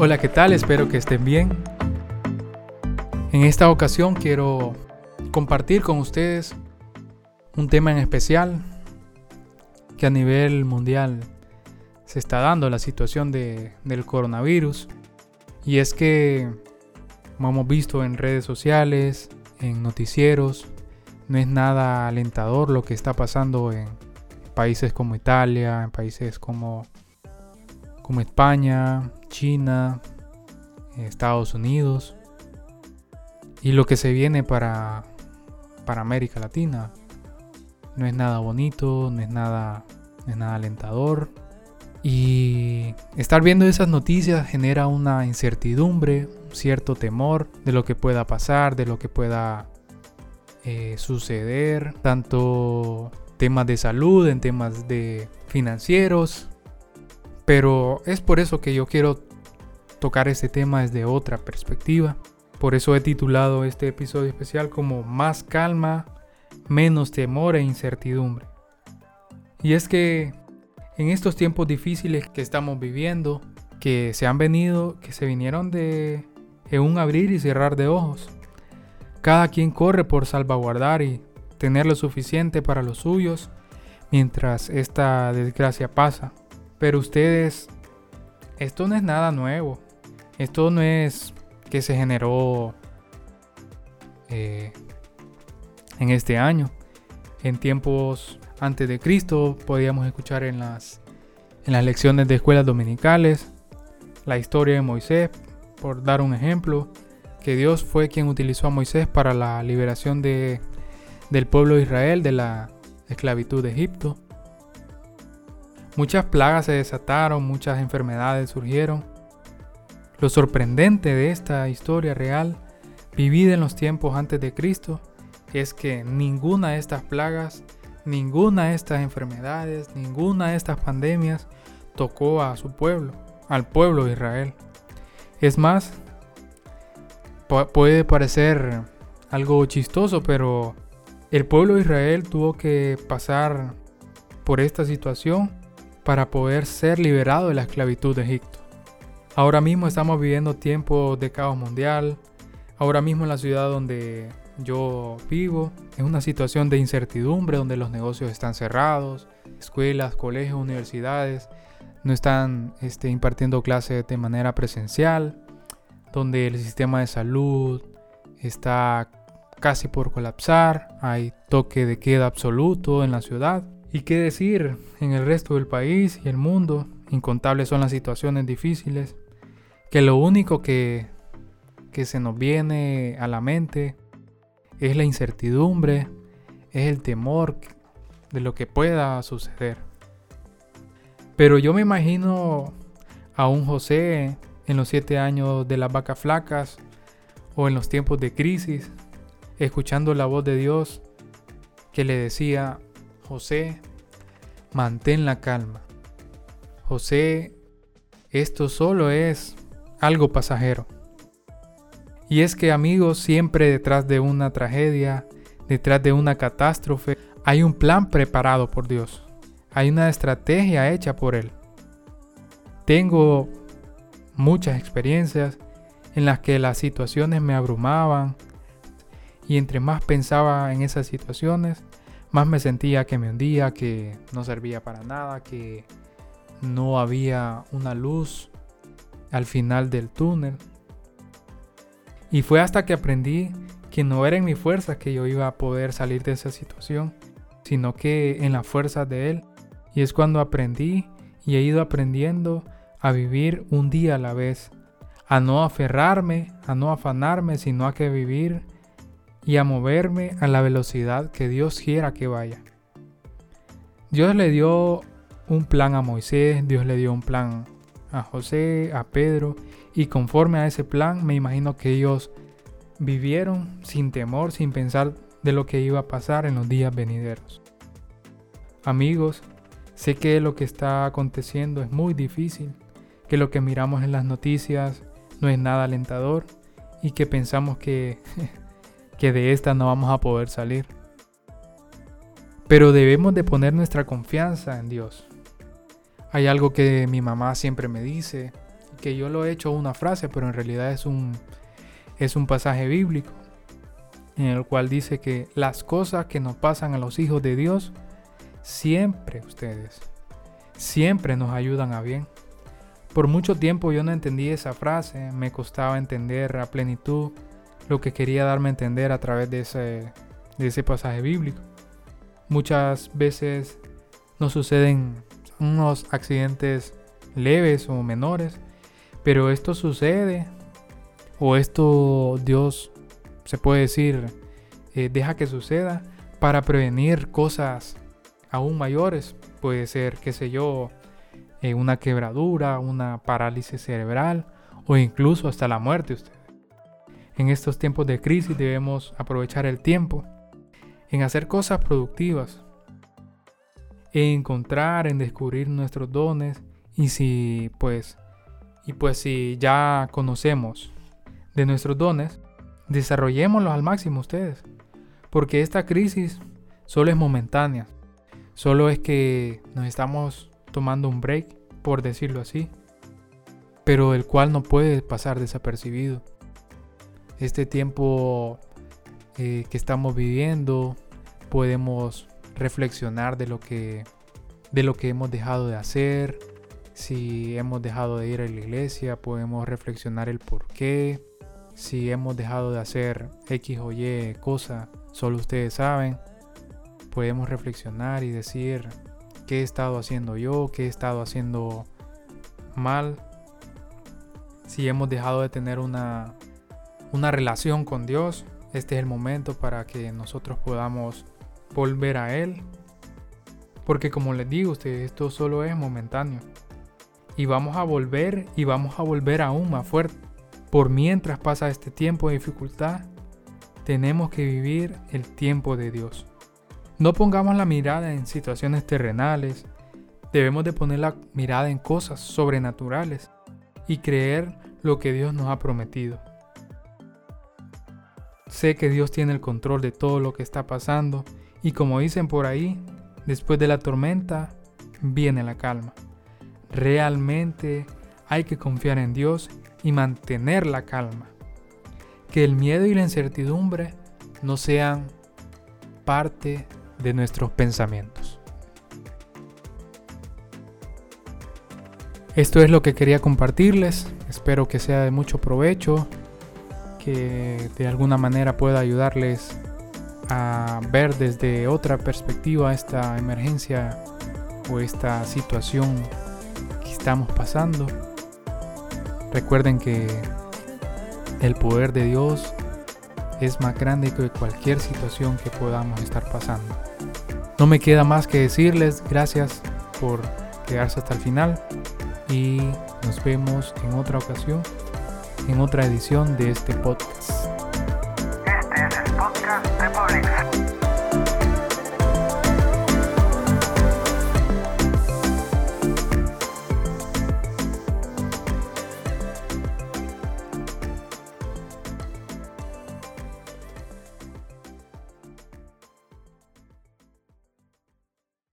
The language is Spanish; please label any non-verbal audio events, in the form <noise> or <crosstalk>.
Hola, ¿qué tal? Espero que estén bien. En esta ocasión quiero compartir con ustedes un tema en especial que a nivel mundial se está dando la situación de, del coronavirus. Y es que, como hemos visto en redes sociales, en noticieros, no es nada alentador lo que está pasando en países como Italia, en países como, como España, China, Estados Unidos y lo que se viene para, para América Latina. No es nada bonito, no es nada, es nada alentador. Y estar viendo esas noticias genera una incertidumbre, cierto temor de lo que pueda pasar, de lo que pueda eh, suceder, tanto temas de salud, en temas de financieros. Pero es por eso que yo quiero tocar este tema desde otra perspectiva. Por eso he titulado este episodio especial como Más calma, menos temor e incertidumbre. Y es que en estos tiempos difíciles que estamos viviendo, que se han venido, que se vinieron de un abrir y cerrar de ojos. Cada quien corre por salvaguardar y tener lo suficiente para los suyos mientras esta desgracia pasa. Pero ustedes, esto no es nada nuevo. Esto no es que se generó eh, en este año. En tiempos antes de Cristo podíamos escuchar en las, en las lecciones de escuelas dominicales la historia de Moisés, por dar un ejemplo, que Dios fue quien utilizó a Moisés para la liberación de, del pueblo de Israel de la esclavitud de Egipto. Muchas plagas se desataron, muchas enfermedades surgieron. Lo sorprendente de esta historia real, vivida en los tiempos antes de Cristo, es que ninguna de estas plagas, ninguna de estas enfermedades, ninguna de estas pandemias tocó a su pueblo, al pueblo de Israel. Es más, puede parecer algo chistoso, pero el pueblo de Israel tuvo que pasar por esta situación para poder ser liberado de la esclavitud de Egipto. Ahora mismo estamos viviendo tiempos de caos mundial. Ahora mismo en la ciudad donde yo vivo es una situación de incertidumbre donde los negocios están cerrados, escuelas, colegios, universidades no están este, impartiendo clases de manera presencial donde el sistema de salud está casi por colapsar, hay toque de queda absoluto en la ciudad. ¿Y qué decir en el resto del país y el mundo? Incontables son las situaciones difíciles, que lo único que, que se nos viene a la mente es la incertidumbre, es el temor de lo que pueda suceder. Pero yo me imagino a un José en los siete años de las vacas flacas o en los tiempos de crisis, escuchando la voz de Dios que le decía, José, mantén la calma. José, esto solo es algo pasajero. Y es que amigos, siempre detrás de una tragedia, detrás de una catástrofe, hay un plan preparado por Dios. Hay una estrategia hecha por Él. Tengo muchas experiencias en las que las situaciones me abrumaban y entre más pensaba en esas situaciones, más me sentía que me hundía, que no servía para nada, que no había una luz al final del túnel. Y fue hasta que aprendí que no era en mi fuerza que yo iba a poder salir de esa situación, sino que en la fuerza de Él. Y es cuando aprendí y he ido aprendiendo a vivir un día a la vez, a no aferrarme, a no afanarme, sino a que vivir y a moverme a la velocidad que Dios quiera que vaya. Dios le dio un plan a Moisés, Dios le dio un plan a José, a Pedro, y conforme a ese plan me imagino que ellos vivieron sin temor, sin pensar de lo que iba a pasar en los días venideros. Amigos, sé que lo que está aconteciendo es muy difícil, que lo que miramos en las noticias no es nada alentador y que pensamos que, <laughs> que de esta no vamos a poder salir. Pero debemos de poner nuestra confianza en Dios. Hay algo que mi mamá siempre me dice, que yo lo he hecho una frase, pero en realidad es un, es un pasaje bíblico en el cual dice que las cosas que nos pasan a los hijos de Dios, siempre ustedes, siempre nos ayudan a bien. Por mucho tiempo yo no entendí esa frase, me costaba entender a plenitud lo que quería darme a entender a través de ese, de ese pasaje bíblico. Muchas veces nos suceden unos accidentes leves o menores, pero esto sucede o esto Dios se puede decir eh, deja que suceda para prevenir cosas aún mayores. Puede ser, qué sé yo, eh, una quebradura, una parálisis cerebral o incluso hasta la muerte. Usted. En estos tiempos de crisis debemos aprovechar el tiempo en hacer cosas productivas, en encontrar, en descubrir nuestros dones y si pues y pues si ya conocemos de nuestros dones, desarrollémoslos al máximo ustedes, porque esta crisis solo es momentánea, solo es que nos estamos tomando un break, por decirlo así, pero el cual no puede pasar desapercibido. Este tiempo eh, que estamos viviendo podemos reflexionar de lo que de lo que hemos dejado de hacer, si hemos dejado de ir a la iglesia, podemos reflexionar el por qué, si hemos dejado de hacer X o Y cosa, solo ustedes saben, podemos reflexionar y decir qué he estado haciendo yo, qué he estado haciendo mal, si hemos dejado de tener una, una relación con Dios, este es el momento para que nosotros podamos volver a Él. Porque como les digo, ustedes, esto solo es momentáneo. Y vamos a volver y vamos a volver aún más fuerte. Por mientras pasa este tiempo de dificultad, tenemos que vivir el tiempo de Dios. No pongamos la mirada en situaciones terrenales, debemos de poner la mirada en cosas sobrenaturales y creer lo que Dios nos ha prometido. Sé que Dios tiene el control de todo lo que está pasando y como dicen por ahí, después de la tormenta viene la calma. Realmente hay que confiar en Dios y mantener la calma. Que el miedo y la incertidumbre no sean parte de nuestros pensamientos. Esto es lo que quería compartirles. Espero que sea de mucho provecho, de alguna manera pueda ayudarles a ver desde otra perspectiva esta emergencia o esta situación que estamos pasando. Recuerden que el poder de Dios es más grande que cualquier situación que podamos estar pasando. No me queda más que decirles gracias por quedarse hasta el final y nos vemos en otra ocasión, en otra edición de este podcast.